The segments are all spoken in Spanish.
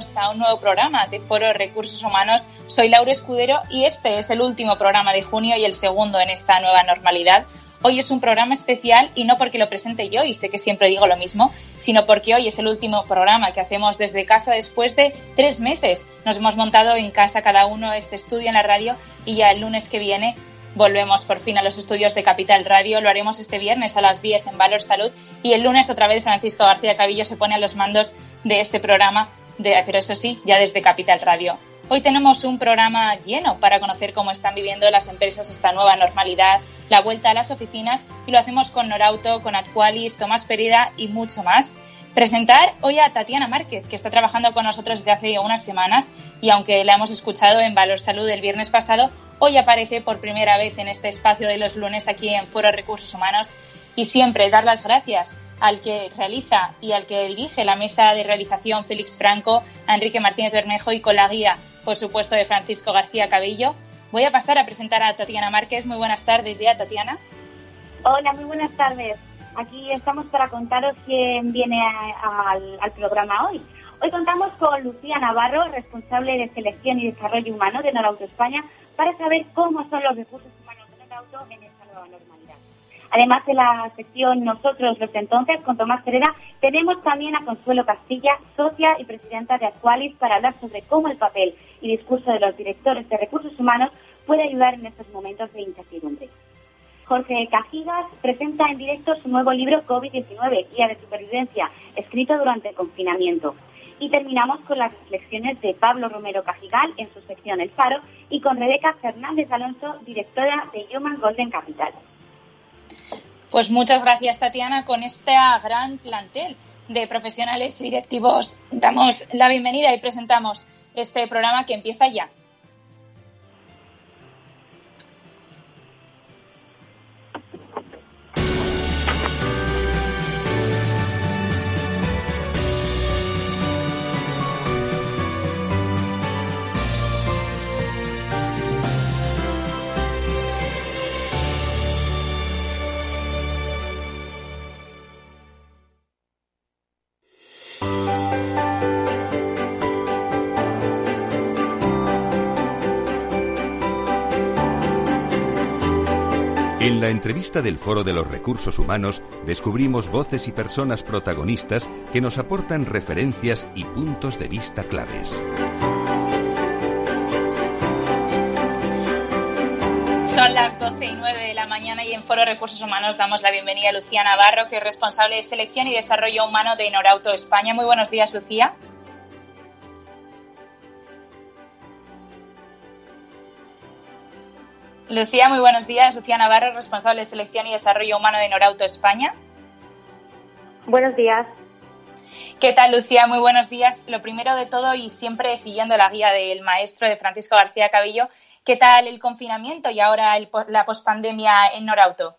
Bienvenidos a un nuevo programa de Foro Recursos Humanos. Soy Laura Escudero y este es el último programa de junio y el segundo en esta nueva normalidad. Hoy es un programa especial y no porque lo presente yo, y sé que siempre digo lo mismo, sino porque hoy es el último programa que hacemos desde casa después de tres meses. Nos hemos montado en casa cada uno este estudio en la radio y ya el lunes que viene Volvemos por fin a los estudios de Capital Radio. Lo haremos este viernes a las 10 en Valor Salud y el lunes otra vez Francisco García Cabillo se pone a los mandos de este programa, pero eso sí, ya desde Capital Radio. Hoy tenemos un programa lleno para conocer cómo están viviendo las empresas esta nueva normalidad, la vuelta a las oficinas y lo hacemos con Norauto, con Actualis, Tomás Perida y mucho más presentar hoy a Tatiana Márquez, que está trabajando con nosotros desde hace unas semanas y aunque la hemos escuchado en Valor Salud el viernes pasado, hoy aparece por primera vez en este espacio de los lunes aquí en Foro Recursos Humanos y siempre dar las gracias al que realiza y al que dirige la mesa de realización Félix Franco, Enrique Martínez Bermejo y con la guía, por supuesto, de Francisco García Cabello. Voy a pasar a presentar a Tatiana Márquez. Muy buenas tardes ya, Tatiana. Hola, muy buenas tardes. Aquí estamos para contaros quién viene al, programa hoy. Hoy contamos con Lucía Navarro, responsable de selección y desarrollo humano de Norauto España, para saber cómo son los recursos humanos de Norauto en esta nueva normalidad. Además de la sección Nosotros los entonces, con Tomás Hereda, tenemos también a Consuelo Castilla, socia y presidenta de Actualis, para hablar sobre cómo el papel y discurso de los directores de recursos humanos puede ayudar en estos momentos de incertidumbre. Jorge Cajigas presenta en directo su nuevo libro COVID-19, Guía de Supervivencia, escrito durante el confinamiento. Y terminamos con las reflexiones de Pablo Romero Cajigal en su sección El Faro y con Rebeca Fernández Alonso, directora de Human Golden Capital. Pues muchas gracias, Tatiana, con este gran plantel de profesionales y directivos. Damos la bienvenida y presentamos este programa que empieza ya. En la entrevista del Foro de los Recursos Humanos descubrimos voces y personas protagonistas que nos aportan referencias y puntos de vista claves. Son las 12 y 9 de la mañana y en Foro Recursos Humanos damos la bienvenida a Lucía Navarro, que es responsable de selección y desarrollo humano de Norauto España. Muy buenos días, Lucía. Lucía, muy buenos días. Lucía Navarro, responsable de selección y desarrollo humano de Norauto España. Buenos días. ¿Qué tal, Lucía? Muy buenos días. Lo primero de todo, y siempre siguiendo la guía del maestro de Francisco García Cabillo, ¿qué tal el confinamiento y ahora la pospandemia en Norauto?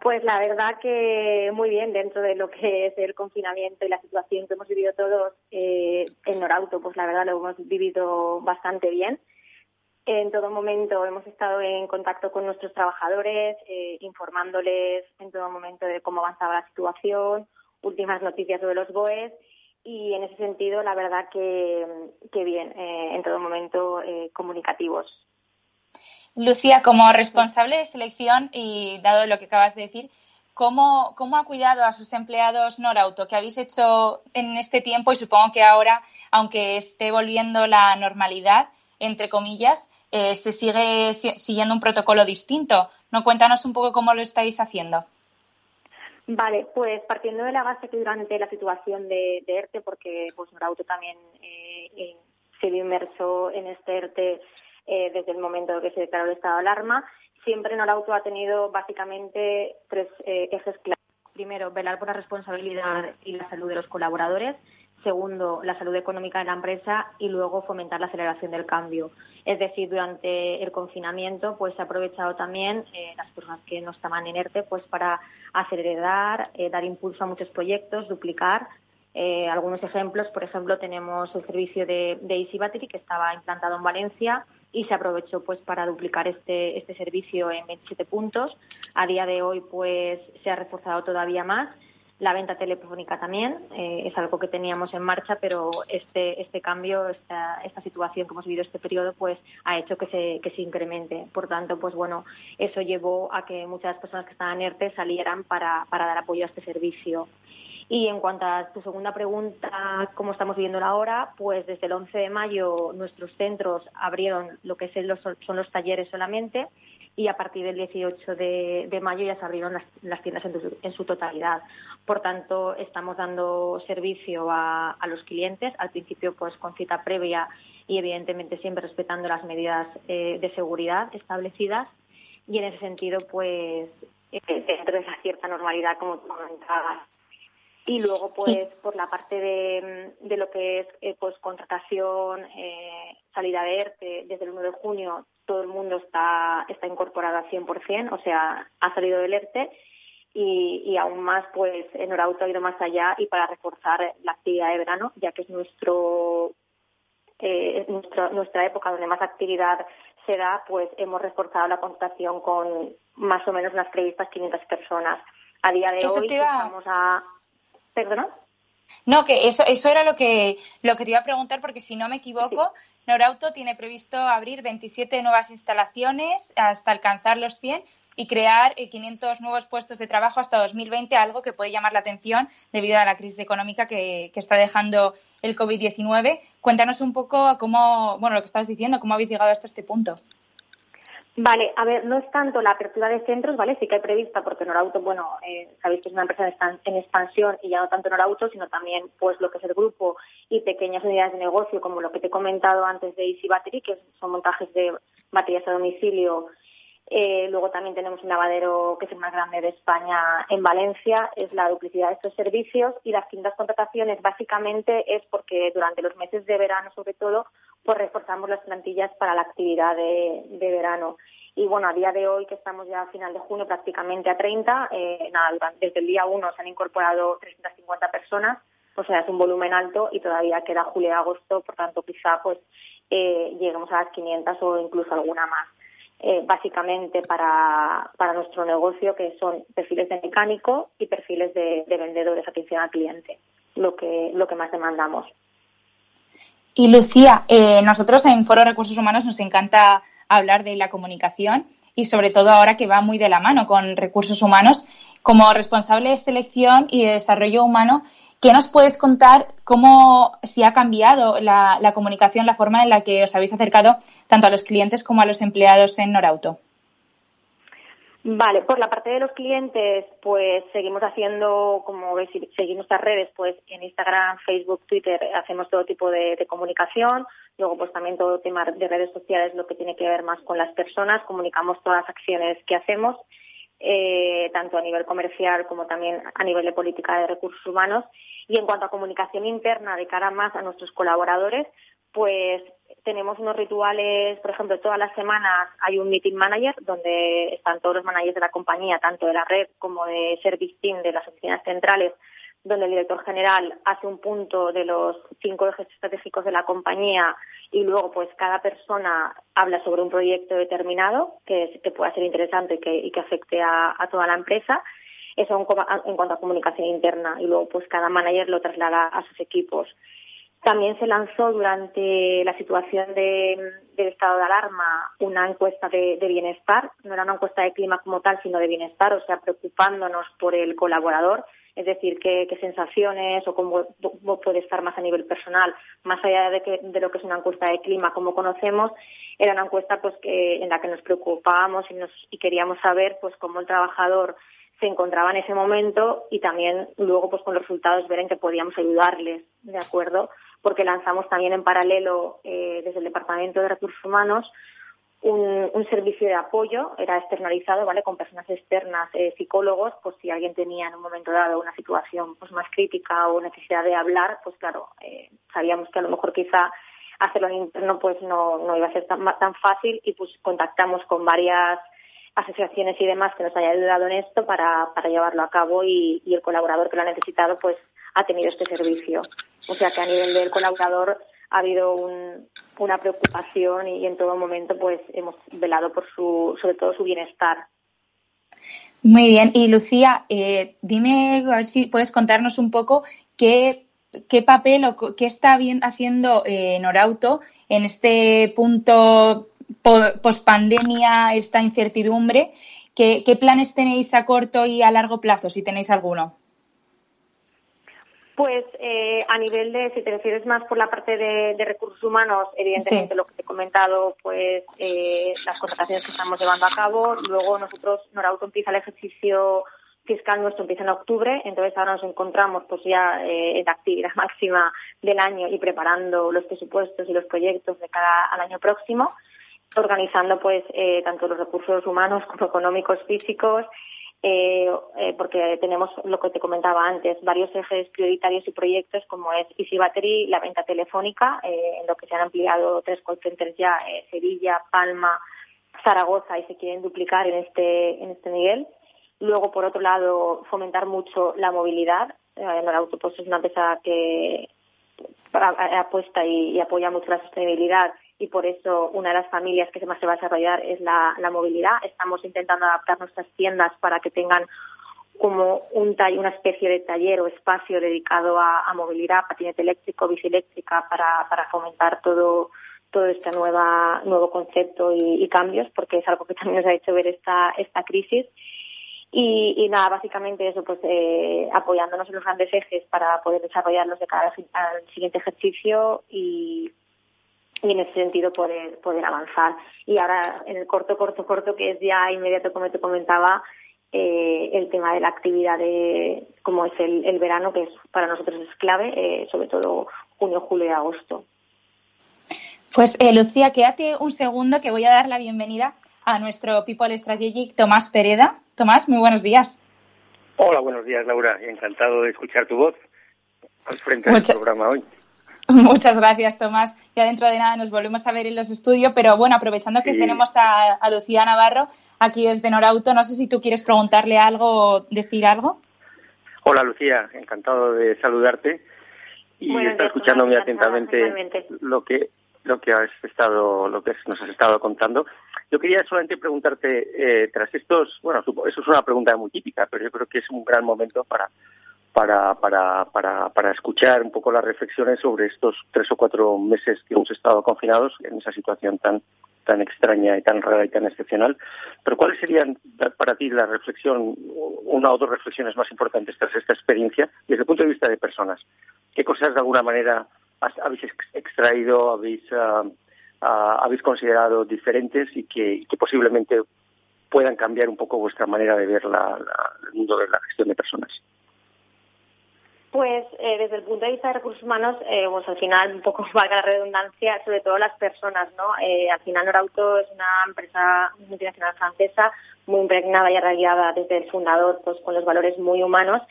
Pues la verdad que muy bien dentro de lo que es el confinamiento y la situación que hemos vivido todos eh, en Norauto, pues la verdad lo hemos vivido bastante bien. En todo momento hemos estado en contacto con nuestros trabajadores, eh, informándoles en todo momento de cómo avanzaba la situación, últimas noticias sobre los BOEs y en ese sentido la verdad que, bien, eh, en todo momento eh, comunicativos. Lucía, como responsable de selección y dado lo que acabas de decir, ¿cómo, ¿cómo ha cuidado a sus empleados Norauto? ¿Qué habéis hecho en este tiempo? Y supongo que ahora, aunque esté volviendo la normalidad, entre comillas, eh, se sigue siguiendo un protocolo distinto. ¿No? Cuéntanos un poco cómo lo estáis haciendo. Vale, pues partiendo de la base que durante la situación de, ERTE, porque pues Norauto también eh, eh, se vio inmerso en este ERTE eh, desde el momento que se declaró el estado de alarma, siempre Norauto ha tenido básicamente tres ejes claros. Primero, velar por la responsabilidad y la salud de los colaboradores segundo, la salud económica de la empresa y luego fomentar la aceleración del cambio. Es decir, durante el confinamiento pues se ha aprovechado también eh, las personas que no estaban en ERTE pues para acelerar, eh, dar impulso a muchos proyectos, duplicar. Eh, algunos ejemplos, por ejemplo, tenemos el servicio de, de Easy Battery que estaba implantado en Valencia y se aprovechó pues para duplicar este, este servicio en 27 puntos. A día de hoy pues se ha reforzado todavía más la venta telefónica también eh, es algo que teníamos en marcha, pero este, este cambio, esta, esta situación que hemos vivido este periodo, pues ha hecho que se, que se incremente. Por tanto, pues bueno, eso llevó a que muchas personas que estaban en ERTE salieran para, para dar apoyo a este servicio. Y en cuanto a tu segunda pregunta, cómo estamos viviendo la hora, pues desde el 11 de mayo nuestros centros abrieron lo que son los talleres solamente y a partir del 18 de, mayo ya se abrieron las, tiendas en, su totalidad. Por tanto, estamos dando servicio a, los clientes, al principio pues con cita previa y evidentemente siempre respetando las medidas eh, de seguridad establecidas y en ese sentido pues eh, dentro de esa cierta normalidad como tú comentabas. Y luego, pues, por la parte de, de lo que es eh, pues contratación, eh, salida de ERTE, desde el 1 de junio todo el mundo está, está incorporado al 100%, o sea, ha salido del ERTE y, y aún más, pues, en Norauto ha ido más allá y para reforzar la actividad de verano, ya que es nuestro, eh, nuestra, nuestra época donde más actividad se da, pues hemos reforzado la contratación con más o menos unas previstas 500 personas. A día de hoy estamos a... ¿Perdona? No, que eso, eso era lo que, lo que te iba a preguntar, porque si no me equivoco, Norauto tiene previsto abrir 27 nuevas instalaciones hasta alcanzar los 100 y crear 500 eh, nuevos puestos de trabajo hasta 2020, algo que puede llamar la atención debido a la crisis económica que, que está dejando el COVID-19. Cuéntanos un poco cómo, bueno, lo que estabas diciendo, cómo habéis llegado hasta este punto. Vale, a ver, no es tanto la apertura de centros, ¿vale? Sí que hay prevista porque Norauto, bueno, eh, sabéis que es una empresa en expansión y ya no tanto Norauto, sino también pues lo que es el grupo y pequeñas unidades de negocio como lo que te he comentado antes de Easy Battery, que son montajes de baterías a domicilio. Eh, luego también tenemos un lavadero que es el más grande de España en Valencia, es la duplicidad de estos servicios y las quintas contrataciones básicamente es porque durante los meses de verano sobre todo pues reforzamos las plantillas para la actividad de, verano. Y bueno, a día de hoy, que estamos ya a final de junio, prácticamente a 30, eh, nada, desde el día 1 se han incorporado 350 personas, o sea, es un volumen alto y todavía queda julio y agosto, por tanto, quizá pues eh, lleguemos a las 500 o incluso alguna más. Eh, básicamente para, para nuestro negocio, que son perfiles de mecánico y perfiles de, de vendedores, atención al cliente, lo que, lo que más demandamos. Y Lucía, eh, nosotros en Foro Recursos Humanos nos encanta hablar de la comunicación y sobre todo ahora que va muy de la mano con recursos humanos. Como responsable de selección y de desarrollo humano, ¿qué nos puedes contar cómo si ha cambiado la, la comunicación, la forma en la que os habéis acercado tanto a los clientes como a los empleados en Norauto? Vale, por la parte de los clientes, pues seguimos haciendo, como veis, seguimos nuestras redes, pues en Instagram, Facebook, Twitter, hacemos todo tipo de, comunicación. Luego, pues también todo tema de redes sociales, lo que tiene que ver más con las personas. Comunicamos todas las acciones que hacemos, eh, tanto a nivel comercial como también a nivel de política de recursos humanos. Y en cuanto a comunicación interna de cara más a nuestros colaboradores, pues tenemos unos rituales, por ejemplo, todas las semanas hay un meeting manager donde están todos los managers de la compañía, tanto de la red como de Service Team de las oficinas centrales, donde el director general hace un punto de los cinco ejes estratégicos de la compañía y luego pues cada persona habla sobre un proyecto determinado que, pueda ser interesante y que, y que afecte a, a toda la empresa. Eso en, en cuanto a comunicación interna y luego pues cada manager lo traslada a sus equipos. También se lanzó durante la situación de, del estado de alarma una encuesta de, bienestar. No era una encuesta de clima como tal, sino de bienestar, o sea, preocupándonos por el colaborador, es decir, qué, sensaciones o cómo, puede estar más a nivel personal, más allá de, que, de lo que es una encuesta de clima como conocemos, era una encuesta pues que, en la que nos preocupábamos y, nos, y queríamos saber pues cómo el trabajador se encontraba en ese momento y también luego pues con los resultados ver en qué podíamos ayudarles, ¿de acuerdo? Porque lanzamos también en paralelo eh, desde el Departamento de Recursos Humanos un, servicio de apoyo, era externalizado, ¿vale? Con personas externas, eh, psicólogos, pues si alguien tenía en un momento dado una situación pues más crítica o necesidad de hablar, pues claro, eh, sabíamos que a lo mejor quizá hacerlo en interno pues no, no iba a ser tan, tan fácil y pues contactamos con varias asociaciones y demás que nos hayan ayudado en esto para, para llevarlo a cabo y, el colaborador que lo ha necesitado pues ha tenido este servicio. O sea que a nivel del colaborador ha habido una preocupación y en todo momento pues hemos velado por su, sobre todo su bienestar. Muy bien. Y Lucía, eh, dime a ver si puedes contarnos un poco qué, qué papel o qué está bien haciendo eh, Norauto en este punto pospandemia, esta incertidumbre, ¿qué, planes tenéis a corto y a largo plazo, si tenéis alguno? Pues eh, a nivel de, si te refieres más por la parte de, recursos humanos, evidentemente lo que te he comentado, pues eh, las contrataciones que estamos llevando a cabo. Luego nosotros, Norauto empieza el ejercicio fiscal nuestro empieza en octubre, entonces ahora nos encontramos pues ya eh, en la actividad máxima del año y preparando los presupuestos y los proyectos de cara al año próximo organizando pues eh, tanto los recursos humanos como económicos, físicos, eh, eh, porque tenemos lo que te comentaba antes, varios ejes prioritarios y proyectos como es Easy Battery, la venta telefónica, en lo que se han ampliado tres call centers ya, Sevilla, Palma, Zaragoza y se quieren duplicar en este, en este nivel. Luego, por otro lado, fomentar mucho la movilidad. el auto pues, es una empresa que apuesta y apoya mucho la sostenibilidad y por eso una de las familias que más se va a desarrollar es la, movilidad. Estamos intentando adaptar nuestras tiendas para que tengan como un una especie de taller o espacio dedicado a, movilidad, patinete eléctrico, bici eléctrica, para, para fomentar todo todo este nueva, nuevo concepto y, cambios, porque es algo que también nos ha hecho ver esta, esta crisis. Y, nada, básicamente eso, pues eh, apoyándonos en los grandes ejes para poder desarrollarlos de cara al siguiente ejercicio y y en ese sentido poder, poder avanzar. Y ahora, en el corto, corto, corto, que es ya inmediato, como te comentaba, eh, el tema de la actividad de, como es el, verano, que es, para nosotros es clave, eh, sobre todo junio, julio y agosto. Pues eh, Lucía, quédate un segundo que voy a dar la bienvenida a nuestro People Strategic Tomás Pereda. Tomás, muy buenos días. Hola, buenos días, Laura. Encantado de escuchar tu voz al frente del programa hoy. Muchas gracias, Tomás. Ya dentro de nada nos volvemos a ver en los estudios, pero bueno, aprovechando que tenemos a, Lucía Navarro aquí desde Norauto, no sé si tú quieres preguntarle algo o decir algo. Hola, Lucía, encantado de saludarte y estar escuchando muy atentamente lo que lo que has estado lo que nos has estado contando. Yo quería solamente preguntarte eh, tras estos, bueno, eso es una pregunta muy típica, pero yo creo que es un gran momento para para, para, para, para escuchar un poco las reflexiones sobre estos tres o cuatro meses que hemos estado confinados en esa situación tan tan extraña y tan rara y tan excepcional. Pero ¿cuáles serían para ti la reflexión, una o dos reflexiones más importantes tras esta experiencia desde el punto de vista de personas? ¿Qué cosas de alguna manera habéis extraído, habéis, ah, ah, habéis considerado diferentes y que, posiblemente puedan cambiar un poco vuestra manera de ver el mundo de la gestión de personas? Pues eh, desde el punto de vista de recursos humanos, eh, pues al final, un poco valga la redundancia, sobre todo las personas, ¿no? Eh, al final Norauto es una empresa multinacional francesa muy impregnada y arraigada desde el fundador, pues con los valores muy humanos.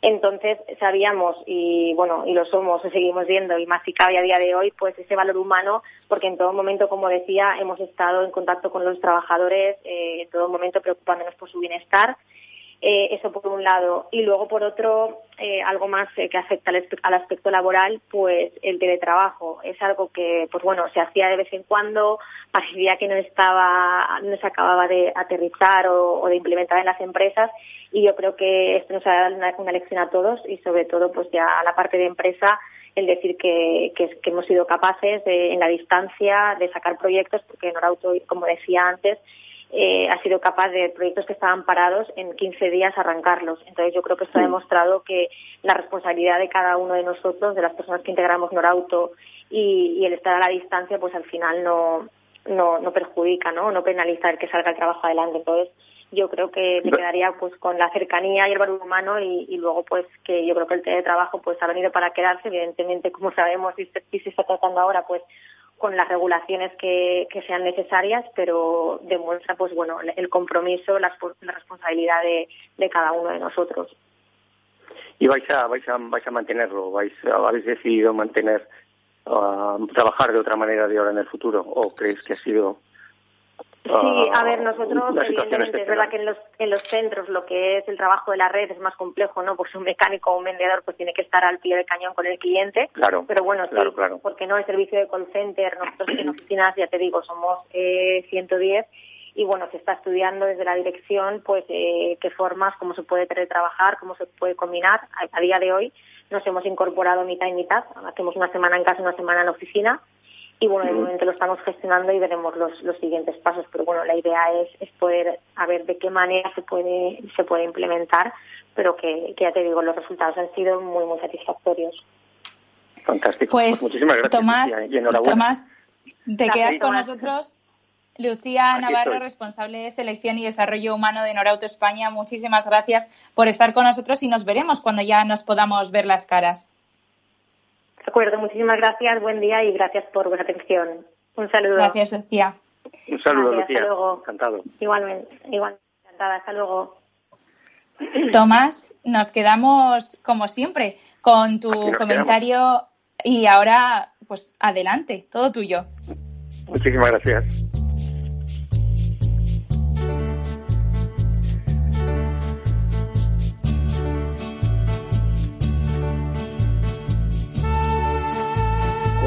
Entonces sabíamos, y bueno, y lo somos, y seguimos viendo, y más si cabe a día de hoy, pues ese valor humano, porque en todo momento, como decía, hemos estado en contacto con los trabajadores, en todo momento preocupándonos por su bienestar eh, eso por un lado. Y luego, por otro, eh, algo más eh, que afecta al, aspecto laboral, pues el teletrabajo. Es algo que, pues bueno, se hacía de vez en cuando, parecía que no estaba, no se acababa de aterrizar o, de implementar en las empresas. Y yo creo que esto nos ha dado una, lección a todos y sobre todo, pues ya a la parte de empresa, el decir que, que, hemos sido capaces de, en la distancia de sacar proyectos, porque Norauto, como decía antes, eh, ha sido capaz de proyectos que estaban parados en 15 días arrancarlos. Entonces yo creo que esto ha demostrado que la responsabilidad de cada uno de nosotros, de las personas que integramos Norauto y, y el estar a la distancia, pues al final no, no, no perjudica, ¿no? No penaliza el que salga el trabajo adelante. Entonces yo creo que me quedaría pues con la cercanía y el valor humano y, luego pues que yo creo que el teletrabajo pues ha venido para quedarse evidentemente como sabemos y se, está tratando ahora pues con las regulaciones que, sean necesarias pero demuestra pues bueno el compromiso la, responsabilidad de, cada uno de nosotros. Y vais a vais a vais a mantenerlo vais habéis decidido mantener uh, trabajar de otra manera de ahora en el futuro o creéis que ha sido Sí, a ver, nosotros evidentemente es verdad que en los, en los centros lo que es el trabajo de la red es más complejo, ¿no? Pues un mecánico o un vendedor pues tiene que estar al pie del cañón con el cliente. Claro. Pero bueno, claro, claro. porque no el servicio de call center, nosotros en oficinas, ya te digo, somos eh, 110 y bueno, se está estudiando desde la dirección pues eh, qué formas, cómo se puede teletrabajar, cómo se puede combinar. A, a día de hoy nos hemos incorporado mitad y mitad, hacemos una semana en casa, una semana en oficina y bueno, de momento lo estamos gestionando y veremos los, los siguientes pasos, pero bueno, la idea es, es poder a ver de qué manera se puede, se puede implementar, pero que, que ya te digo, los resultados han sido muy, muy satisfactorios. Fantástico. Pues, muchísimas gracias. Tomás, Tomás te quedas con Tomás. nosotros. Lucía Aquí Navarro, estoy. responsable de selección y desarrollo humano de Norauto España, muchísimas gracias por estar con nosotros y nos veremos cuando ya nos podamos ver las caras. De acuerdo, muchísimas gracias, buen día y gracias por vuestra atención. Un saludo. Gracias, Lucía. Un saludo, Vale, Lucía. hasta luego. Encantado. Igualmente, igualmente, encantada, hasta luego. Tomás, nos quedamos como siempre con tu comentario y ahora, pues adelante, todo tuyo. Muchísimas gracias.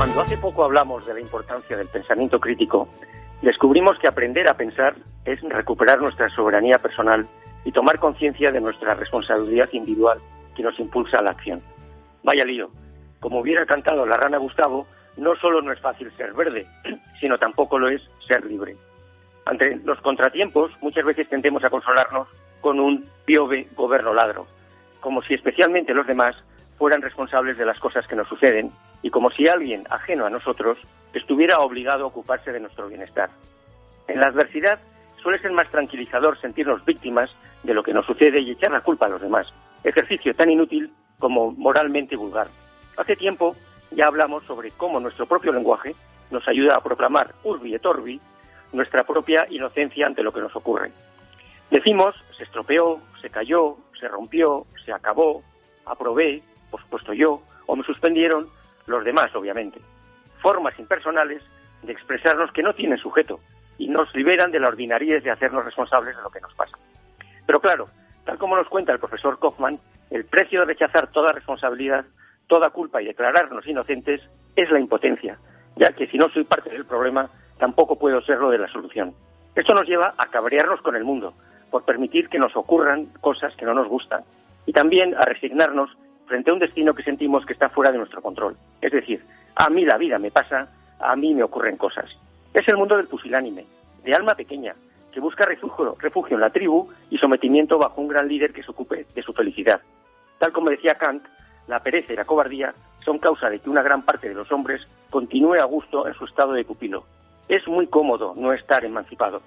Cuando hace poco hablamos de la importancia del pensamiento crítico, descubrimos que aprender a pensar es recuperar nuestra soberanía personal y tomar conciencia de nuestra responsabilidad individual que nos impulsa a la acción. Vaya lío. Como hubiera cantado la rana Gustavo, no solo no es fácil ser verde, sino tampoco lo es ser libre. Ante los contratiempos, muchas veces tendemos a consolarnos con un piove goberno ladro, como si especialmente los demás fueran responsables de las cosas que nos suceden y como si alguien ajeno a nosotros estuviera obligado a ocuparse de nuestro bienestar. En la adversidad suele ser más tranquilizador sentirnos víctimas de lo que nos sucede y echar la culpa a los demás, ejercicio tan inútil como moralmente vulgar. Hace tiempo ya hablamos sobre cómo nuestro propio lenguaje nos ayuda a proclamar urbi et orbi nuestra propia inocencia ante lo que nos ocurre. Decimos, se estropeó, se cayó, se rompió, se acabó, aprobé, por supuesto yo, o me suspendieron los demás, obviamente. Formas impersonales de expresarnos que no tienen sujeto y nos liberan de la ordinariez de hacernos responsables de lo que nos pasa. Pero claro, tal como nos cuenta el profesor Kaufman, el precio de rechazar toda responsabilidad, toda culpa y declararnos inocentes es la impotencia, ya que si no soy parte del problema, tampoco puedo serlo de la solución. Esto nos lleva a cabrearnos con el mundo, por permitir que nos ocurran cosas que no nos gustan, y también a resignarnos frente a un destino que sentimos que está fuera de nuestro control. Es decir, a mí la vida me pasa, a mí me ocurren cosas. Es el mundo del pusilánime, de alma pequeña, que busca refugio, refugio en la tribu y sometimiento bajo un gran líder que se ocupe de su felicidad. Tal como decía Kant, la pereza y la cobardía son causa de que una gran parte de los hombres continúe a gusto en su estado de pupilo. Es muy cómodo no estar emancipado.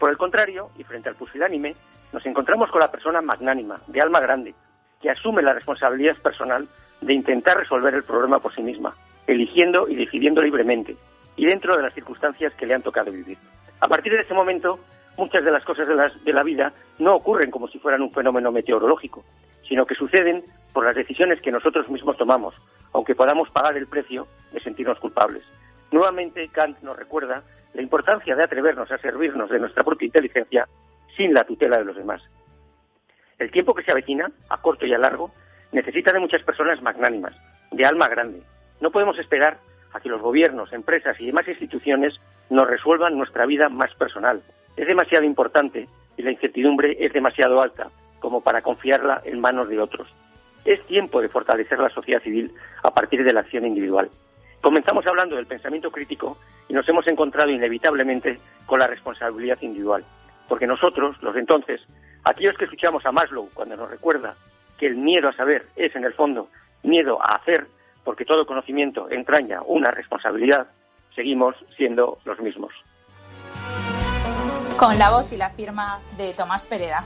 Por el contrario, y frente al pusilánime, nos encontramos con la persona magnánima, de alma grande, que asume la responsabilidad personal de intentar resolver el problema por sí misma, eligiendo y decidiendo libremente, y dentro de las circunstancias que le han tocado vivir. A partir de ese momento, muchas de las cosas de, las- de la vida no ocurren como si fueran un fenómeno meteorológico, sino que suceden por las decisiones que nosotros mismos tomamos, aunque podamos pagar el precio de sentirnos culpables. Nuevamente, Kant nos recuerda la importancia de atrevernos a servirnos de nuestra propia inteligencia sin la tutela de los demás. El tiempo que se avecina, a corto y a largo, necesita de muchas personas magnánimas, de alma grande. No podemos esperar a que los gobiernos, empresas y demás instituciones nos resuelvan nuestra vida más personal. Es demasiado importante y la incertidumbre es demasiado alta como para confiarla en manos de otros. Es tiempo de fortalecer la sociedad civil a partir de la acción individual. Comenzamos hablando del pensamiento crítico y nos hemos encontrado inevitablemente con la responsabilidad individual. Porque nosotros, los de entonces, aquellos que escuchamos a Maslow cuando nos recuerda que el miedo a saber es, en el fondo, miedo a hacer, porque todo conocimiento entraña una responsabilidad, seguimos siendo los mismos. Con la voz y la firma de Tomás Pereda.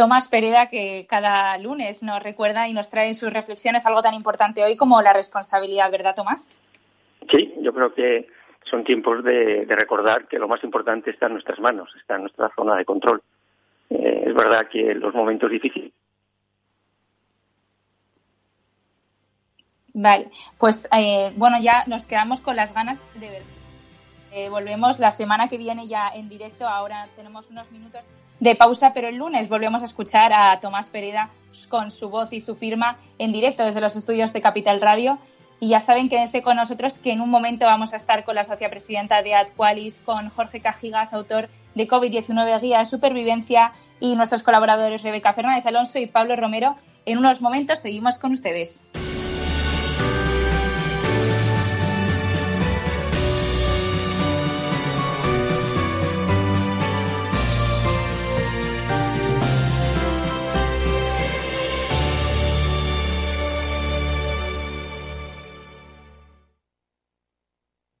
Tomás Pereda, que cada lunes nos recuerda y nos trae en sus reflexiones algo tan importante hoy como la responsabilidad, ¿verdad, Tomás? Sí, yo creo que son tiempos de, recordar que lo más importante está en nuestras manos, está en nuestra zona de control. Eh, es verdad que los momentos difíciles. Vale, pues eh, bueno, ya nos quedamos con las ganas de ver. Eh, volvemos la semana que viene ya en directo. Ahora tenemos unos minutos de pausa, pero el lunes volvemos a escuchar a Tomás Pereda con su voz y su firma en directo desde los estudios de Capital Radio. Y ya saben, quédense con nosotros que en un momento vamos a estar con la socia presidenta de Adqualis, con Jorge Cajigas, autor de COVID-19 Guía de Supervivencia, y nuestros colaboradores Rebeca Fernández Alonso y Pablo Romero. En unos momentos seguimos con ustedes.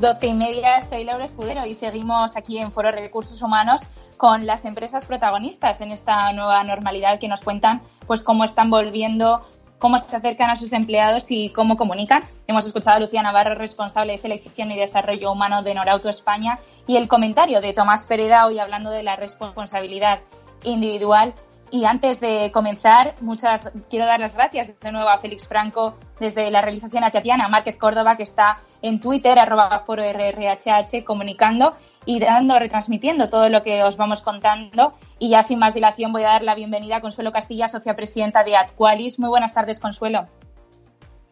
las doce y media, soy Laura Escudero y seguimos aquí en Foro Recursos Humanos con las empresas protagonistas en esta nueva normalidad que nos cuentan pues cómo están volviendo, cómo se acercan a sus empleados y cómo comunican. Hemos escuchado a Lucía Navarro, responsable de selección y desarrollo humano de Norauto España, y el comentario de Tomás Pereda hoy hablando de la responsabilidad individual y antes de comenzar, muchas quiero dar las gracias de nuevo a Félix Franco desde la realización a Tatiana Márquez Córdoba, que está en Twitter, arroba foro RRHH, comunicando y dando, retransmitiendo todo lo que os vamos contando. Y ya sin más dilación voy a dar la bienvenida a Consuelo Castilla, socia presidenta de Atqualis. Muy buenas tardes, Consuelo.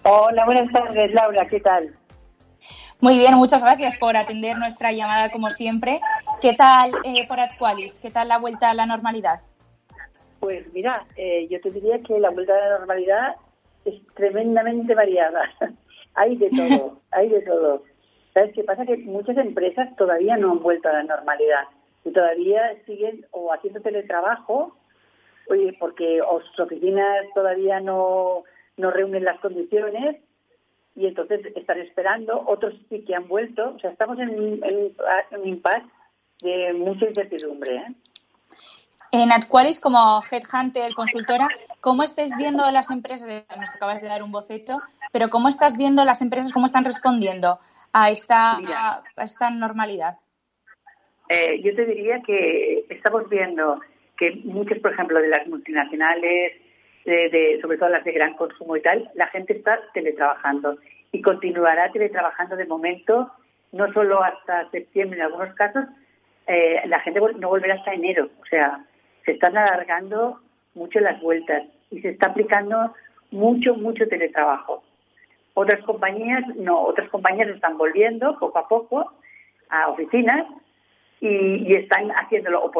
Hola, buenas tardes, Laura. ¿Qué tal? Muy bien, muchas gracias por atender nuestra llamada como siempre. ¿Qué tal eh, por Atqualis? ¿Qué tal la vuelta a la normalidad? Pues mira, eh, yo te diría que la vuelta a la normalidad es tremendamente variada. hay de todo, hay de todo. ¿Sabes qué pasa? Que muchas empresas todavía no han vuelto a la normalidad y todavía siguen o haciendo teletrabajo, oye, porque sus oficinas todavía no, no reúnen las condiciones y entonces están esperando. Otros sí que han vuelto. O sea, estamos en, en un impasse de mucha incertidumbre. ¿eh? En Adqualis, como Headhunter, consultora, ¿cómo estáis viendo las empresas? Nos acabas de dar un boceto, pero ¿cómo estás viendo las empresas, cómo están respondiendo a esta, a esta normalidad? Eh, yo te diría que estamos viendo que muchas, por ejemplo, de las multinacionales, de, sobre todo las de gran consumo y tal, la gente está teletrabajando y continuará teletrabajando de momento, no solo hasta septiembre en algunos casos, eh, la gente no volverá hasta enero. O sea, se están alargando mucho las vueltas y se está aplicando mucho, mucho teletrabajo. Otras compañías no, otras compañías están volviendo poco a poco a oficinas y, están haciéndolo o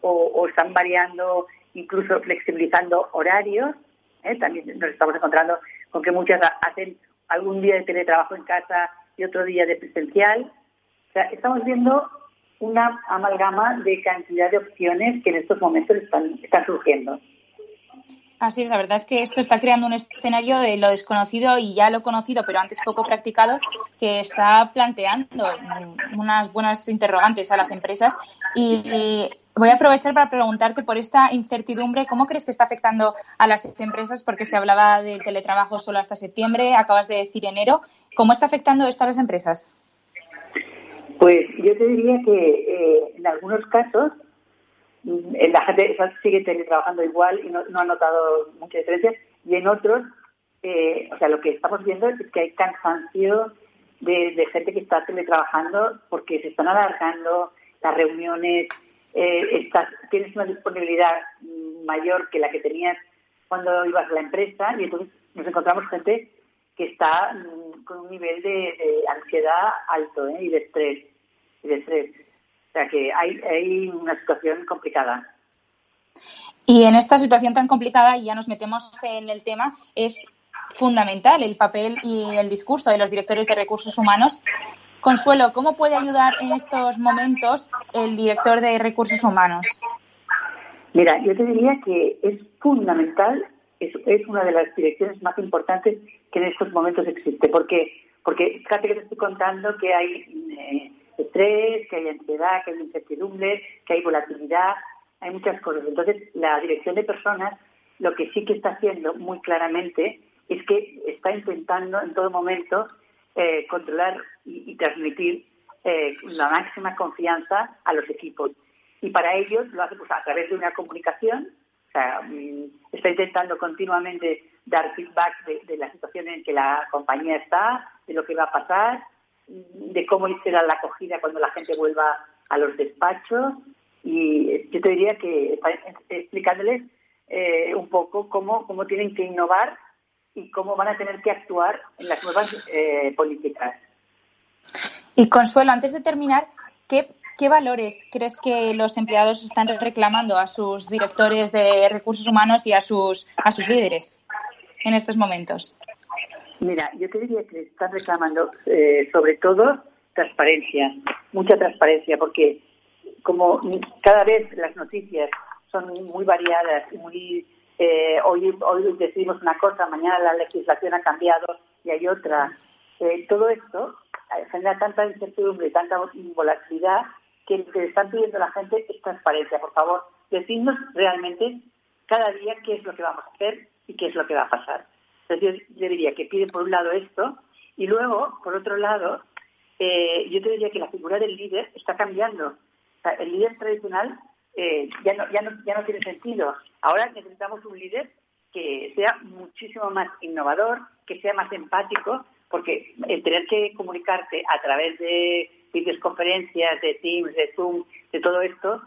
o, están variando, incluso flexibilizando horarios. ¿eh? También nos estamos encontrando con que muchas hacen algún día de teletrabajo en casa y otro día de presencial. O sea, estamos viendo una amalgama de cantidad de opciones que en estos momentos están, surgiendo. Así es, la verdad es que esto está creando un escenario de lo desconocido y ya lo conocido, pero antes poco practicado, que está planteando unas buenas interrogantes a las empresas. Y, voy a aprovechar para preguntarte por esta incertidumbre, ¿cómo crees que está afectando a las empresas? Porque se hablaba del teletrabajo solo hasta septiembre, acabas de decir enero. ¿Cómo está afectando esto a las empresas? Pues yo te diría que eh, en algunos casos mm, la gente sigue trabajando igual y no, ha notado mucha diferencia y en otros, eh, o sea, lo que estamos viendo es que hay cansancio de, gente que está teletrabajando porque se están alargando las reuniones, eh, tienes una disponibilidad mayor que la que tenías cuando ibas a la empresa y entonces nos encontramos gente que está mm, con un nivel de, ansiedad alto ¿eh? y de estrés de estrés. O sea que hay, hay una situación complicada. Y en esta situación tan complicada, y ya nos metemos en el tema, es fundamental el papel y el discurso de los directores de recursos humanos. Consuelo, ¿cómo puede ayudar en estos momentos el director de recursos humanos? Mira, yo te diría que es fundamental, es, es una de las direcciones más importantes que en estos momentos existe, porque porque fíjate que te estoy contando que hay eh, estrés, que hay ansiedad, que hay incertidumbre, que hay volatilidad, hay muchas cosas. Entonces, la dirección de personas lo que sí que está haciendo muy claramente es que está intentando en todo momento eh, controlar y, transmitir eh, la máxima confianza a los equipos. Y para ellos lo hace pues, a través de una comunicación, o sea, mm, está intentando continuamente dar feedback de, de la situación en que la compañía está, de lo que va a pasar, de cómo será la acogida cuando la gente vuelva a los despachos y yo te diría que explicándoles eh, un poco cómo, cómo tienen que innovar y cómo van a tener que actuar en las nuevas eh, políticas. Y Consuelo, antes de terminar, ¿qué, ¿qué valores crees que los empleados están reclamando a sus directores de recursos humanos y a sus, a sus líderes en estos momentos? Mira, yo te diría que están reclamando eh, sobre todo transparencia, mucha transparencia, porque como cada vez las noticias son muy variadas muy eh, hoy, hoy decimos una cosa, mañana la legislación ha cambiado y hay otra. Eh, todo esto eh, genera tanta incertidumbre tanta volatilidad que lo que están pidiendo la gente es transparencia. Por favor, decidnos realmente cada día qué es lo que vamos a hacer y qué es lo que va a pasar. Entonces yo, diría que piden por un lado esto y luego, por otro lado, yo te diría que la figura del líder está cambiando. el líder tradicional ya, no, ya, no, ya no tiene sentido. Ahora necesitamos un líder que sea muchísimo más innovador, que sea más empático, porque el tener que comunicarte a través de videoconferencias, de Teams, de Zoom, de todo esto,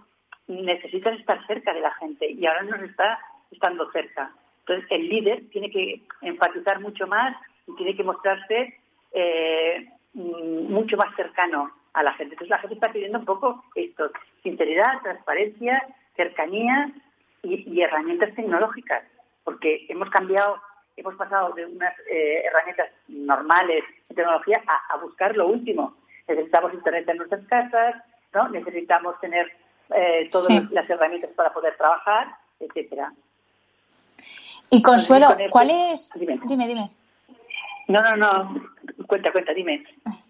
necesitas estar cerca de la gente y ahora no está estando cerca. Entonces, el líder tiene que enfatizar mucho más y tiene que mostrarse eh, mucho más cercano a la gente. Entonces, la gente está pidiendo un poco esto, sinceridad, transparencia, cercanía y, herramientas tecnológicas, porque hemos cambiado, hemos pasado de unas eh, herramientas normales de tecnología a, buscar lo último. Necesitamos Internet en nuestras casas, ¿no? necesitamos tener eh, todas las herramientas para poder trabajar, etcétera. Y Consuelo, ¿cuál es? Dime. dime, dime. No, no, no. Cuenta, cuenta, dime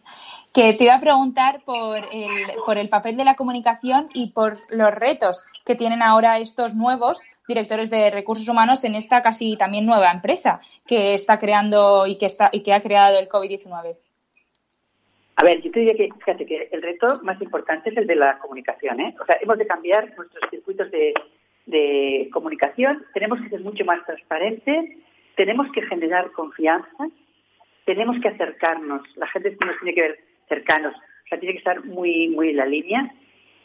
que te iba a preguntar por el, por el papel de la comunicación y por los retos que tienen ahora estos nuevos directores de recursos humanos en esta casi también nueva empresa que está creando y que está y que ha creado el COVID-19. A ver, yo te diría que, fíjate que el reto más importante es el de la comunicación, ¿eh? O sea, hemos de cambiar nuestros circuitos de, de comunicación, tenemos que ser mucho más transparentes, tenemos que generar confianza, tenemos que acercarnos, la gente nos tiene que ver cercanos. O sea, tiene que estar muy, muy en la línea.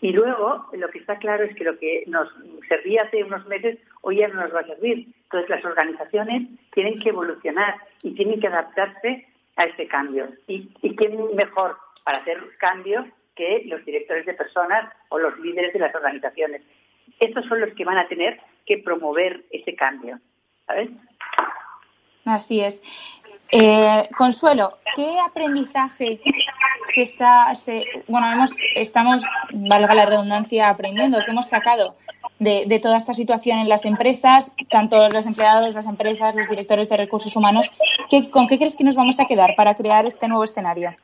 Y luego, lo que está claro es que lo que nos servía hace unos meses, hoy ya no nos va a servir. Entonces, las organizaciones tienen que evolucionar y tienen que adaptarse a este cambio. ¿Y, y quién mejor para hacer cambios que los directores de personas o los líderes de las organizaciones? Estos son los que van a tener que promover ese cambio. ¿Sabes? Así es. Eh, Consuelo, ¿qué aprendizaje se está, bueno, hemos, estamos, valga la redundancia, aprendiendo, ¿qué hemos sacado de, toda esta situación en las empresas, tanto los empleados, las empresas, los directores de recursos humanos? ¿qué, ¿Con qué crees que nos vamos a quedar para crear este nuevo escenario?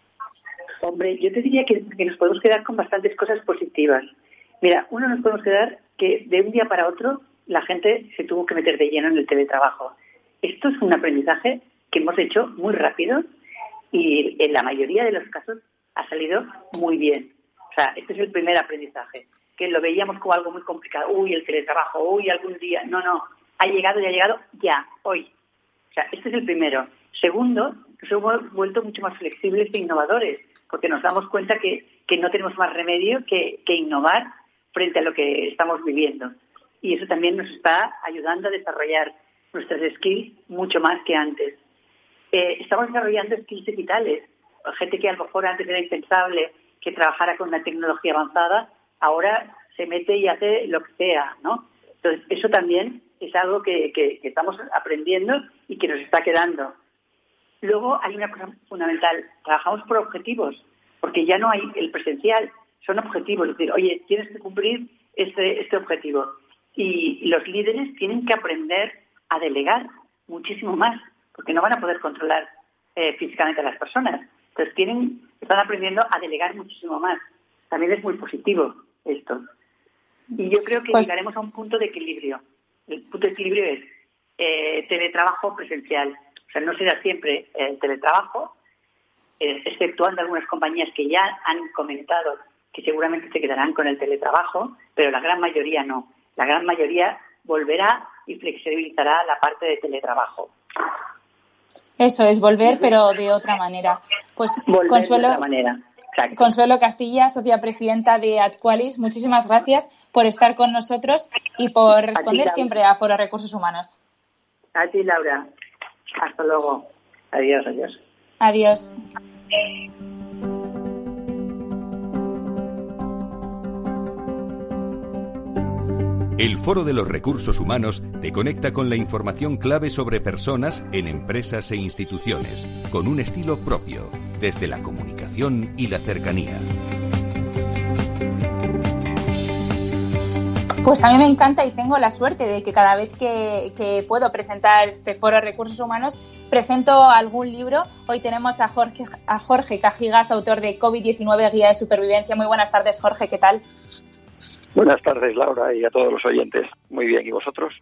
Hombre, yo te diría que, que nos podemos quedar con bastantes cosas positivas. Mira, uno nos podemos quedar que de un día para otro la gente se tuvo que meter de lleno en el teletrabajo. Esto es un aprendizaje que hemos hecho muy rápido y en la mayoría de los casos ha salido muy bien. O sea, este es el primer aprendizaje, que lo veíamos como algo muy complicado. Uy, el teletrabajo, uy, algún día. No, no, ha llegado y ha llegado ya, hoy. O sea, este es el primero. Segundo, nos hemos vuelto mucho más flexibles e innovadores, porque nos damos cuenta que, que no tenemos más remedio que, que innovar frente a lo que estamos viviendo. Y eso también nos está ayudando a desarrollar nuestras skills mucho más que antes. Eh, estamos desarrollando skills digitales. Gente que a lo mejor antes era impensable que trabajara con una tecnología avanzada, ahora se mete y hace lo que sea, ¿no? Entonces, eso también es algo que, estamos aprendiendo y que nos está quedando. Luego hay una cosa fundamental, trabajamos por objetivos, porque ya no hay el presencial, son objetivos, es decir, oye, tienes que cumplir este, este objetivo. Y los líderes tienen que aprender a delegar muchísimo más porque no van a poder controlar eh, físicamente a las personas. Entonces tienen, están aprendiendo a delegar muchísimo más. También es muy positivo esto. Y yo creo que pues llegaremos a un punto de equilibrio. El punto de equilibrio es eh, teletrabajo presencial. O sea, no será siempre el teletrabajo, eh, exceptuando algunas compañías que ya han comentado que seguramente se quedarán con el teletrabajo, pero la gran mayoría no. La gran mayoría volverá y flexibilizará la parte de teletrabajo. Eso es volver, pero de otra manera. Pues Consuelo, Consuelo Castilla, socia presidenta de Adqualis, muchísimas gracias por estar con nosotros y por responder siempre a Foro Recursos Humanos. A ti, Laura. Hasta luego. Adiós, adiós. Adiós. El Foro de los Recursos Humanos te conecta con la información clave sobre personas en empresas e instituciones, con un estilo propio, desde la comunicación y la cercanía. Pues a mí me encanta y tengo la suerte de que cada vez que, puedo presentar este foro de recursos humanos presento algún libro. Hoy tenemos a Jorge, a Jorge Cajigas, autor de COVID-19, Guía de Supervivencia. Muy buenas tardes, Jorge, ¿qué tal? Buenas tardes, Laura, y a todos los oyentes. Muy bien, ¿y vosotros?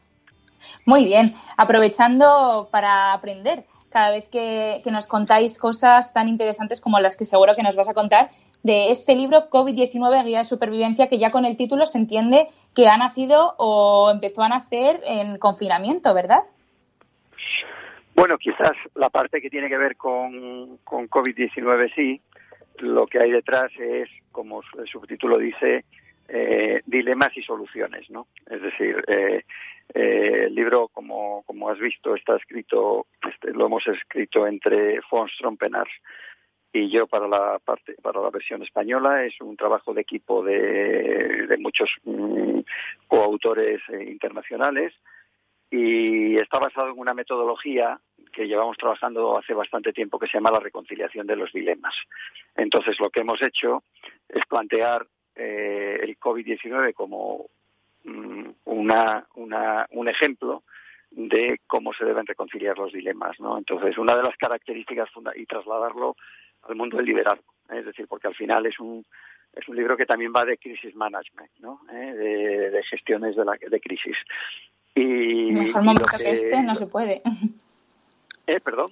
Muy bien, aprovechando para aprender cada vez que, nos contáis cosas tan interesantes como las que seguro que nos vas a contar de este libro COVID-19 Guía de Supervivencia que ya con el título se entiende que ha nacido o empezó a nacer en confinamiento, ¿verdad? Bueno, quizás la parte que tiene que ver con, con COVID-19 sí. Lo que hay detrás es, como el subtítulo dice, eh, dilemas y soluciones, ¿no? Es decir, eh, eh, el libro, como, como has visto, está escrito, este, lo hemos escrito entre von Trompenars y yo para la parte, para la versión española. Es un trabajo de equipo de, de muchos mm, coautores internacionales y está basado en una metodología que llevamos trabajando hace bastante tiempo que se llama la reconciliación de los dilemas. Entonces, lo que hemos hecho es plantear eh, el COVID-19 como mm, una, una, un ejemplo de cómo se deben reconciliar los dilemas, ¿no? Entonces, una de las características y trasladarlo al mundo del liderazgo, ¿eh? es decir, porque al final es un es un libro que también va de crisis management, ¿no? ¿Eh? De, gestiones de, la, de crisis. Y mejor momento que, este no se puede. Eh, perdón.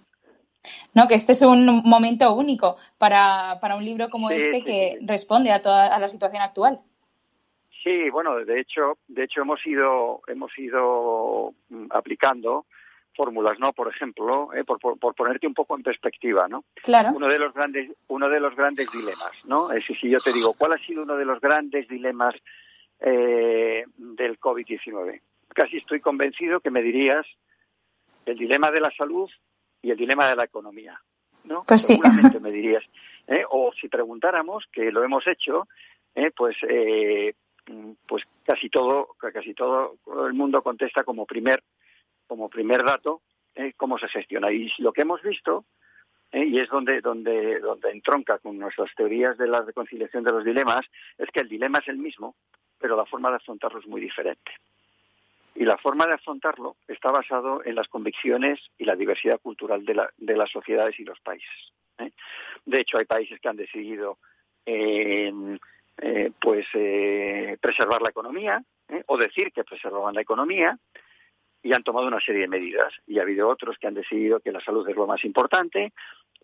No, que este es un momento único para, para un libro como este que responde a toda a la situación actual. Sí, bueno, de hecho, de hecho hemos ido hemos ido mm, aplicando fórmulas, ¿no? Por ejemplo, eh, por, por, ponerte un poco en perspectiva, ¿no? Claro. Uno de los grandes uno de los grandes dilemas, ¿no? Es si yo te digo, ¿cuál ha sido uno de los grandes dilemas eh, del COVID-19? Casi estoy convencido que me dirías el dilema de la salud y el dilema de la economía, ¿no? Pues sí. Me dirías. ¿eh? O si preguntáramos, que lo hemos hecho, ¿eh? pues eh, pues casi todo casi todo el mundo contesta como primer como primer dato ¿eh? cómo se gestiona y lo que hemos visto ¿eh? y es donde donde donde entronca con nuestras teorías de la reconciliación de los dilemas es que el dilema es el mismo pero la forma de afrontarlo es muy diferente y la forma de afrontarlo está basado en las convicciones y la diversidad cultural de, las sociedades y los países. ¿eh? De hecho, hay países que han decidido eh, eh, pues preservar la economía o decir que preservaban la economía y han tomado una serie de medidas. Y ha habido otros que han decidido que la salud es lo más importante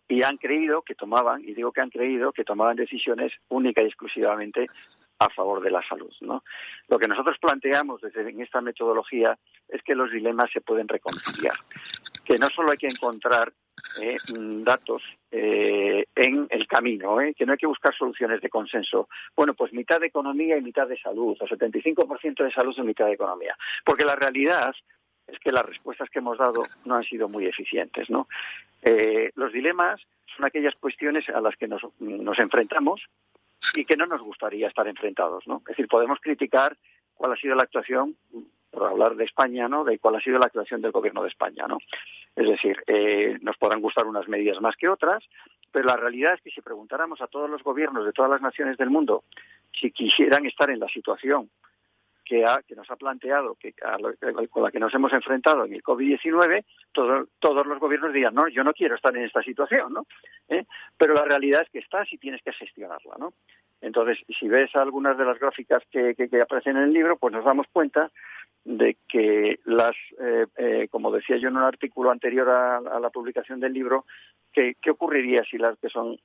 y han creído que tomaban, y digo que han creído que tomaban decisiones única y exclusivamente a favor de la salud. ¿no? Lo que nosotros planteamos desde en esta metodología es que los dilemas se pueden reconciliar, que no solo hay que encontrar eh, datos eh, en el camino, eh, que no hay que buscar soluciones de consenso. Bueno, pues mitad de economía y mitad de salud, o 75% de salud y mitad de economía. Porque la realidad es que las respuestas que hemos dado no han sido muy eficientes. ¿no? los dilemas son aquellas cuestiones a las que nos enfrentamos y que no nos gustaría estar enfrentados, ¿no? Es decir, podemos criticar cuál ha sido la actuación, por hablar de España, ¿no? De cuál ha sido la actuación del gobierno de España, ¿no? Es decir, eh, nos podrán gustar unas medidas más que otras, pero la realidad es que si preguntáramos a todos los gobiernos de todas las naciones del mundo si quisieran estar en la situación que, que nos ha planteado, que, con la que nos hemos enfrentado en el COVID-19, todos los gobiernos dirían, no, yo no quiero estar en esta situación, ¿no? ¿Eh? Pero la realidad es que estás y tienes que gestionarla, ¿no? Entonces, si ves algunas de las gráficas que, aparecen en el libro, pues nos damos cuenta de que las, eh, eh, como decía yo en un artículo anterior a, a la publicación del libro, que, ¿qué ocurriría si las que son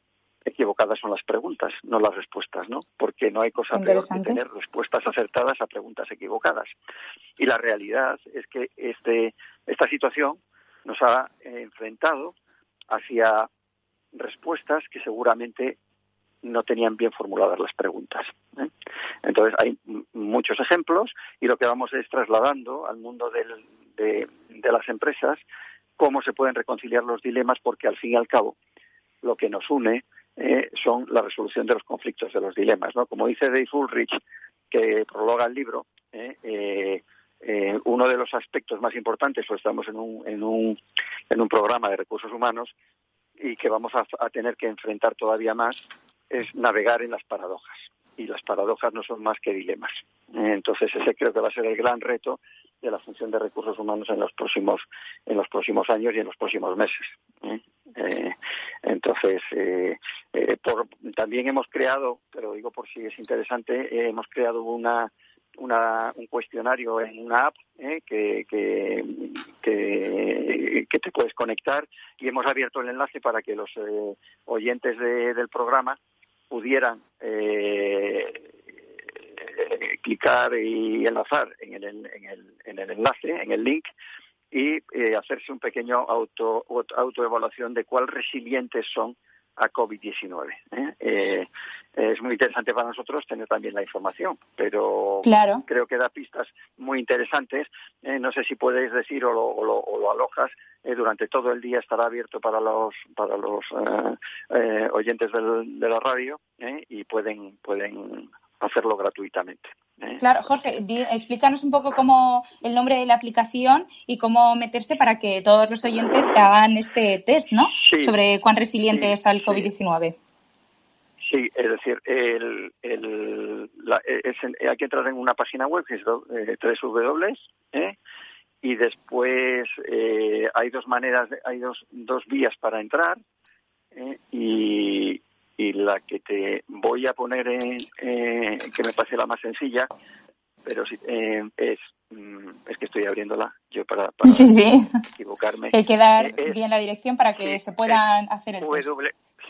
equivocadas son las preguntas, no las respuestas, ¿no? Porque no hay cosa peor que tener respuestas acertadas a preguntas equivocadas. Y la realidad es que este, esta situación nos ha enfrentado hacia respuestas que seguramente no tenían bien formuladas las preguntas. ¿eh? Entonces hay muchos ejemplos y lo que vamos es trasladando al mundo de, de las empresas cómo se pueden reconciliar los dilemas porque al fin y al cabo lo que nos une eh, son la resolución de los conflictos, de los dilemas. ¿no? Como dice Dave Ulrich, que prologa el libro, eh, uno de los aspectos más importantes, pues estamos en un, en un, en un programa de recursos humanos y que vamos a, tener que enfrentar todavía más, es navegar en las paradojas. Y las paradojas no son más que dilemas. Entonces ese creo que va a ser el gran reto de la función de recursos humanos en los próximos en los próximos años y en los próximos meses. ¿eh? Eh, entonces, eh, también hemos creado, pero digo por si es interesante, hemos creado una, un cuestionario en una app que, que, que, te puedes conectar y hemos abierto el enlace para que los oyentes del programa pudieran clicar y enlazar en el, en el, en el enlace, en el link, y eh, hacerse un pequeño auto, autoevaluación de cuál resilientes son a COVID-19. ¿eh? ¿eh? es muy interesante para nosotros tener también la información, pero creo que da pistas muy interesantes. Eh, no sé si puedes decir o lo, o lo, alojas. durante todo el día estará abierto para los para los oyentes de la radio y pueden pueden hacerlo gratuitamente. ¿eh? Claro, Jorge, explícanos un poco cómo el nombre de la aplicación y cómo meterse para que todos los oyentes hagan este test, ¿no? Sobre cuán resiliente es al COVID-19. Sí, es decir, el, el, hay que entrar en una página web que es eh, www, ¿eh? y después eh, hay dos maneras, hay dos, dos vías para entrar, ¿eh? y, y la que te voy a poner en, eh, que me parece la más sencilla pero eh, es mm, es que estoy abriéndola yo para, para equivocarme. Hay que dar eh, bien la dirección para que se puedan hacer el w, test.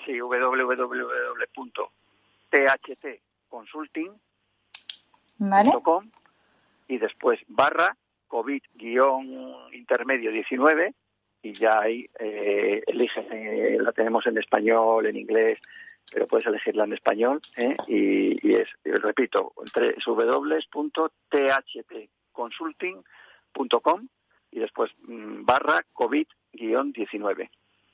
sí www.thtconsulting.com y después barra covid intermedio 19 y ya ahí eh, eliges, la tenemos en español, en inglés, pero puedes elegirla en español ¿eh? y, es, repito, www.thtconsulting.com y después mm, barra COVID-19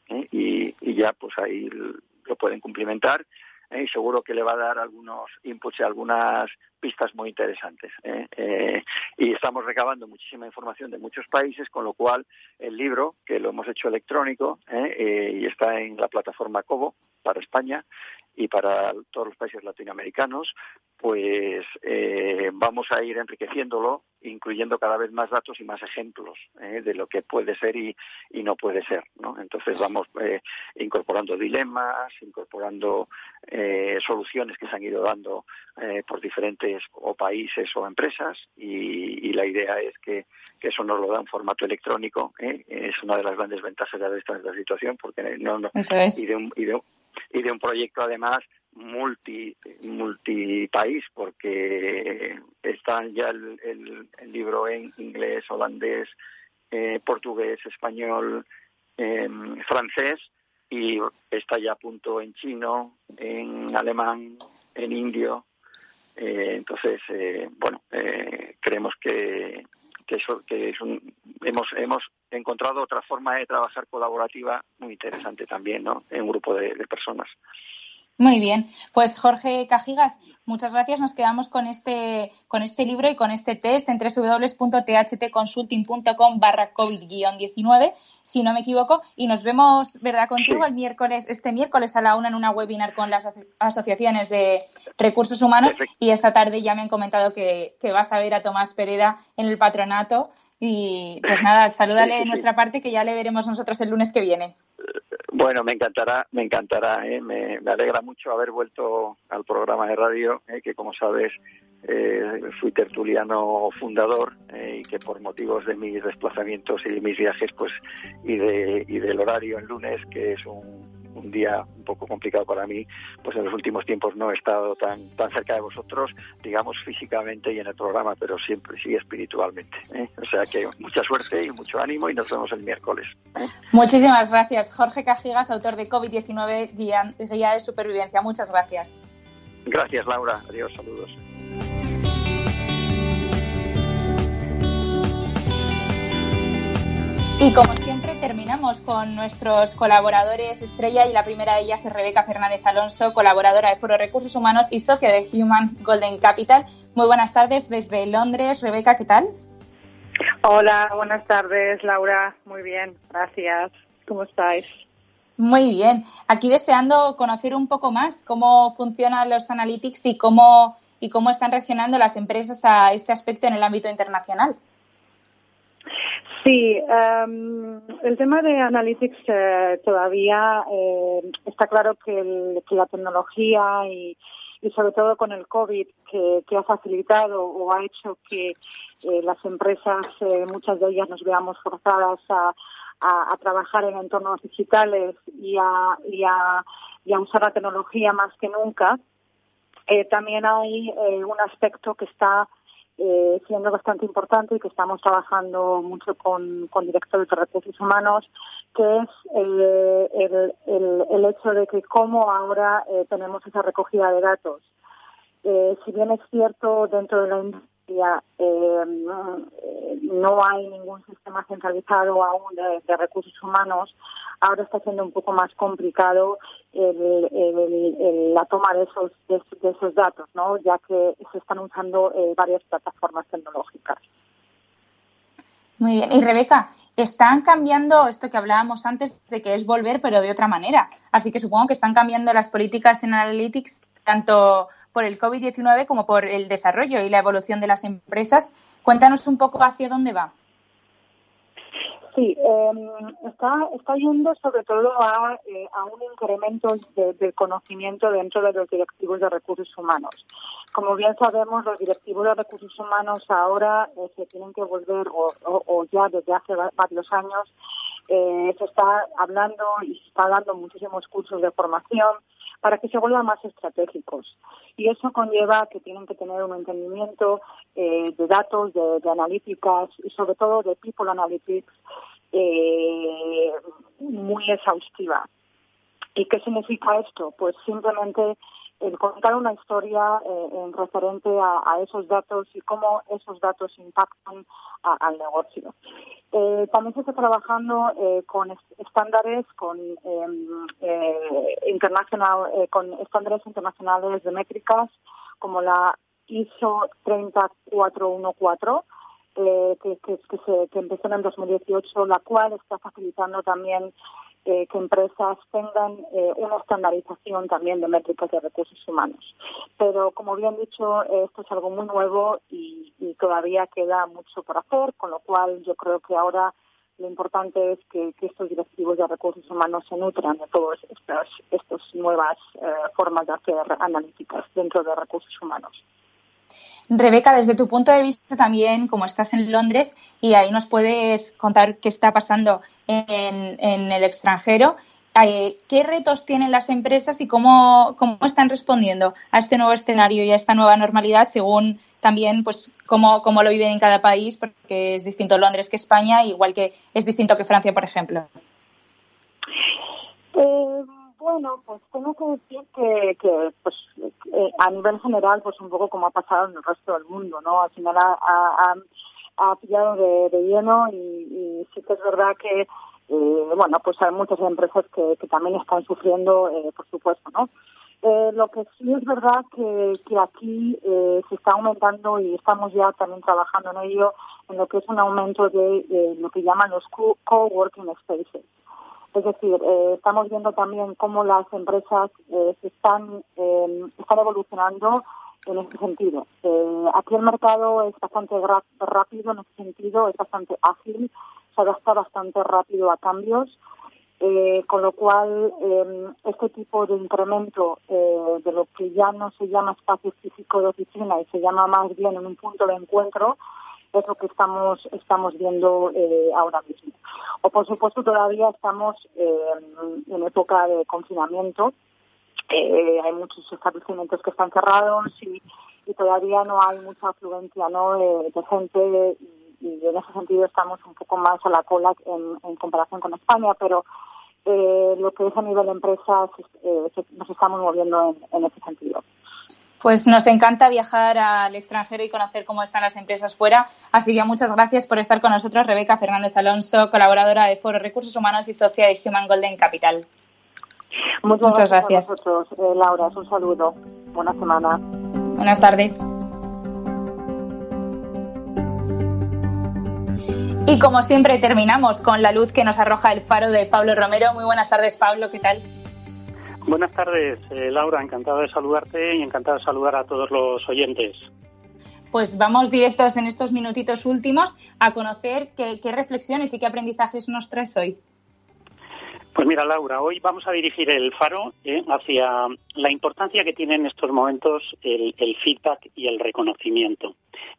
¿eh? y, ya pues ahí lo pueden cumplimentar ¿eh? y seguro que le va a dar algunos inputs y algunas pistas muy interesantes. y estamos recabando muchísima información de muchos países, con lo cual el libro, que lo hemos hecho electrónico y está en la plataforma Cobo, para España y para todos los países latinoamericanos, pues eh, vamos a ir enriqueciéndolo, incluyendo cada vez más datos y más ejemplos eh, de lo que puede ser y, no puede ser. ¿no? Entonces vamos eh, incorporando dilemas, incorporando soluciones que se han ido dando por diferentes o países o empresas y, la idea es que, eso nos lo da en formato electrónico. Es una de las grandes ventajas de esta, situación porque no, no y, de un, y, de, y de un proyecto además multi multipaís porque está ya el, el, libro en inglés, holandés, eh, portugués, español, em, francés y está ya a punto en chino, en alemán, en indio. Eh, entonces, eh, bueno, creemos que, que, eso, que es un, hemos, hemos encontrado otra forma de trabajar colaborativa muy interesante también, ¿no? En un grupo de personas. Muy bien, pues Jorge Cajigas, muchas gracias. Nos quedamos con este, con este libro y con este test en www.thtconsulting.com barra COVID-19, si no me equivoco, y nos vemos, ¿verdad?, contigo el miércoles, este miércoles a la una en una webinar con las asociaciones de recursos humanos y esta tarde ya me han comentado que, que vas a ver a Tomás Pereda en el patronato y pues nada, salúdale de nuestra parte que ya le veremos nosotros el lunes que viene. Bueno, me encantará, me encantará, ¿eh? me, alegra mucho haber vuelto al programa de radio, ¿eh? que como sabes eh, fui tertuliano fundador y que por motivos de mis desplazamientos y de mis viajes, pues y de y del horario en lunes, que es un un día un poco complicado para mí, pues en los últimos tiempos no he estado tan, tan cerca de vosotros, digamos físicamente y en el programa, pero siempre sí espiritualmente. ¿eh? O sea que mucha suerte y mucho ánimo y nos vemos el miércoles. ¿eh? Muchísimas gracias. Jorge Cajigas, autor de COVID-19, Guía de Supervivencia. Muchas gracias. Gracias, Laura. Adiós, saludos. Y como siempre terminamos con nuestros colaboradores estrella y la primera de ellas es Rebeca Fernández Alonso, colaboradora de Foro Recursos Humanos y socia de Human Golden Capital. Muy buenas tardes desde Londres. Rebeca, ¿qué tal? Hola, buenas tardes, Laura. Muy bien, gracias. ¿Cómo estáis? Muy bien. Aquí deseando conocer un poco más cómo funcionan los analytics y cómo, y cómo están reaccionando las empresas a este aspecto en el ámbito internacional. Sí, em, el tema de Analytics eh, todavía eh, está claro que, la tecnología y, sobre todo con el COVID que, ha facilitado o ha hecho que eh, las empresas, muchas de ellas nos veamos forzadas a, trabajar en entornos digitales y a, y a, y a usar la tecnología más que nunca, también hay un aspecto que está eh, siendo bastante importante y que estamos trabajando mucho con, con directores de recursos humanos, que es el, el, hecho de que cómo ahora eh, tenemos esa recogida de datos. Eh, si bien es cierto dentro de la industria eh, no hay ningún sistema centralizado aún de, recursos humanos, ahora está siendo un poco más complicado la toma de esos, de, esos datos, ¿no? ya que se están usando eh, varias plataformas tecnológicas. Muy bien. Y Rebeca, están cambiando esto que hablábamos antes de que es volver, pero de otra manera. Así que supongo que están cambiando las políticas en Analytics, tanto por el COVID-19 como por el desarrollo y la evolución de las empresas. Cuéntanos un poco hacia dónde va. Sí, em, está, está yendo sobre todo a, eh, a un incremento de, conocimiento dentro de los directivos de recursos humanos. Como bien sabemos, los directivos de recursos humanos ahora eh, se tienen que volver, o, ya desde hace varios años, eh, se está hablando y se está dando muchísimos cursos de formación para que se vuelvan más estratégicos. Y eso conlleva que tienen que tener un entendimiento eh, de datos, de, analíticas y sobre todo de people analytics eh, muy exhaustiva. ¿Y qué significa esto? Pues simplemente el contar una historia eh, en referente a, esos datos y cómo esos datos impactan al negocio. Eh, también se está trabajando eh, con estándares, con em, internacional, con estándares internacionales de métricas como la ISO 30414 que, que, que, se, que empezó en 2018, la cual está facilitando también que empresas tengan eh, una estandarización también de métricas de recursos humanos. Pero, como bien dicho, esto es algo muy nuevo y, todavía queda mucho por hacer, con lo cual yo creo que ahora lo importante es que, estos directivos de recursos humanos se nutran de todas estas, estas nuevas eh, formas de hacer analíticas dentro de recursos humanos. Rebeca, desde tu punto de vista también, como estás en Londres y ahí nos puedes contar qué está pasando en, el extranjero, eh, ¿qué retos tienen las empresas y cómo, cómo, están respondiendo a este nuevo escenario y a esta nueva normalidad según también pues cómo, cómo lo viven en cada país, porque es distinto Londres que España, igual que es distinto que Francia, por ejemplo? Eh, bueno, pues tengo que decir que, que pues eh, a nivel general, pues un poco como ha pasado en el resto del mundo, ¿no? Al final ha, ha, pillado de, lleno y, sí que es verdad que, eh, bueno, pues hay muchas empresas que, también están sufriendo, eh, por supuesto, ¿no? Eh, lo que sí es verdad que, que aquí eh, se está aumentando y estamos ya también trabajando en ello, en lo que es un aumento de lo que llaman los co-working spaces. Es decir, eh, estamos viendo también cómo las empresas eh, se están, em, están evolucionando en este sentido. Eh, aquí el mercado es bastante rápido en ese sentido, es bastante ágil, se adapta bastante rápido a cambios, con lo cual em, este tipo de incremento de lo que ya no se llama espacio físico de oficina y se llama más bien en un punto de encuentro, es lo que estamos estamos viendo eh, ahora mismo. O por supuesto todavía estamos eh, en época de confinamiento. Eh, hay muchos establecimientos que están cerrados y, todavía no hay mucha afluencia ¿no? de, gente y, en ese sentido estamos un poco más a la cola en, comparación con España, pero lo que es a nivel de empresas nos estamos moviendo en ese sentido. Pues nos encanta viajar al extranjero y conocer cómo están las empresas fuera. Así que muchas gracias por estar con nosotros, Rebeca Fernández Alonso, colaboradora de Foro Recursos Humanos y socia de Human Golden Capital. Muchas, gracias, a vosotros, eh, Laura. Un saludo. Buena semana. Buenas tardes. Y como siempre terminamos con la luz que nos arroja el faro de Pablo Romero. Muy buenas tardes, Pablo. ¿Qué tal? Buenas tardes, eh, Laura. Encantado de saludarte y encantado de saludar a todos los oyentes. Pues vamos directos en estos minutitos últimos a conocer qué, qué reflexiones y qué aprendizajes nos traes hoy. Pues mira, Laura, hoy vamos a dirigir el faro eh, hacia la importancia que tiene en estos momentos el, feedback y el reconocimiento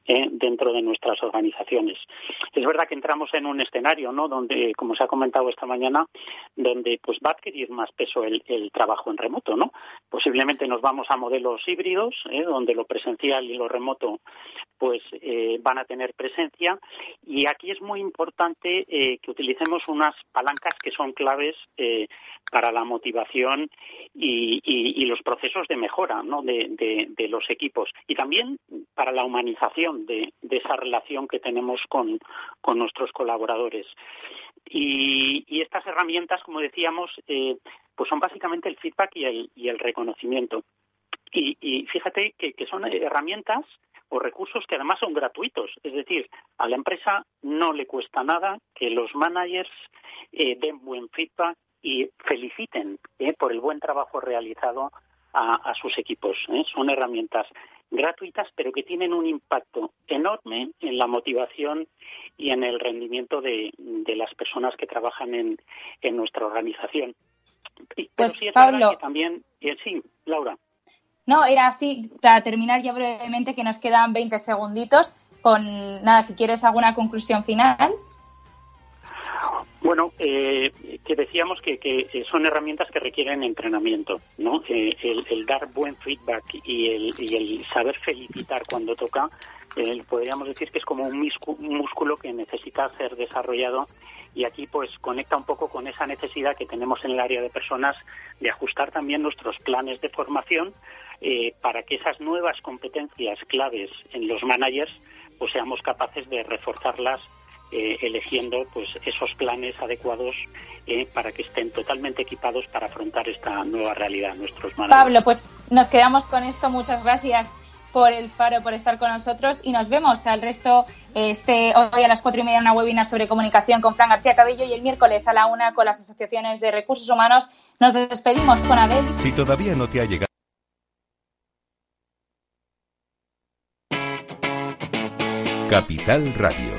eh, dentro de nuestras organizaciones. Es verdad que entramos en un escenario, ¿no? Donde, como se ha comentado esta mañana, donde pues va a adquirir más peso el, trabajo en remoto, ¿no? Posiblemente nos vamos a modelos híbridos, eh, donde lo presencial y lo remoto pues van a tener presencia y aquí es muy importante que utilicemos unas palancas que son claves eh, para la motivación y, los procesos de mejora de, los equipos y también para la humanización de, esa relación que tenemos con, nuestros colaboradores. Y, estas herramientas, como decíamos, eh, pues son básicamente el feedback y el, reconocimiento. Y, fíjate que, son herramientas o recursos que además son gratuitos. Es decir, a la empresa no le cuesta nada que los managers eh, den buen feedback, y feliciten eh, por el buen trabajo realizado a, sus equipos. Son herramientas gratuitas, pero que tienen un impacto enorme en la motivación y en el rendimiento de, las personas que trabajan en, nuestra organización. Pues, Pablo, también, eh, sí, Laura. No, era así, para terminar ya brevemente, que nos quedan 20 segunditos, con nada, si quieres alguna conclusión final. Bueno, eh, que decíamos que, son herramientas que requieren entrenamiento, ¿no? Eh, el, dar buen feedback y el, saber felicitar cuando toca, eh, podríamos decir que es como un, músculo que necesita ser desarrollado y aquí pues conecta un poco con esa necesidad que tenemos en el área de personas de ajustar también nuestros planes de formación para que esas nuevas competencias claves en los managers pues seamos capaces de reforzarlas eh, eligiendo pues esos planes adecuados eh, para que estén totalmente equipados para afrontar esta nueva realidad nuestros managers. Pablo, pues nos quedamos con esto. Muchas gracias por el faro, por estar con nosotros y nos vemos al resto este hoy a las cuatro y media una webinar sobre comunicación con Fran García Cabello y el miércoles a la una con las asociaciones de recursos humanos. Nos despedimos con Adel. Si todavía no te ha llegado Capital Radio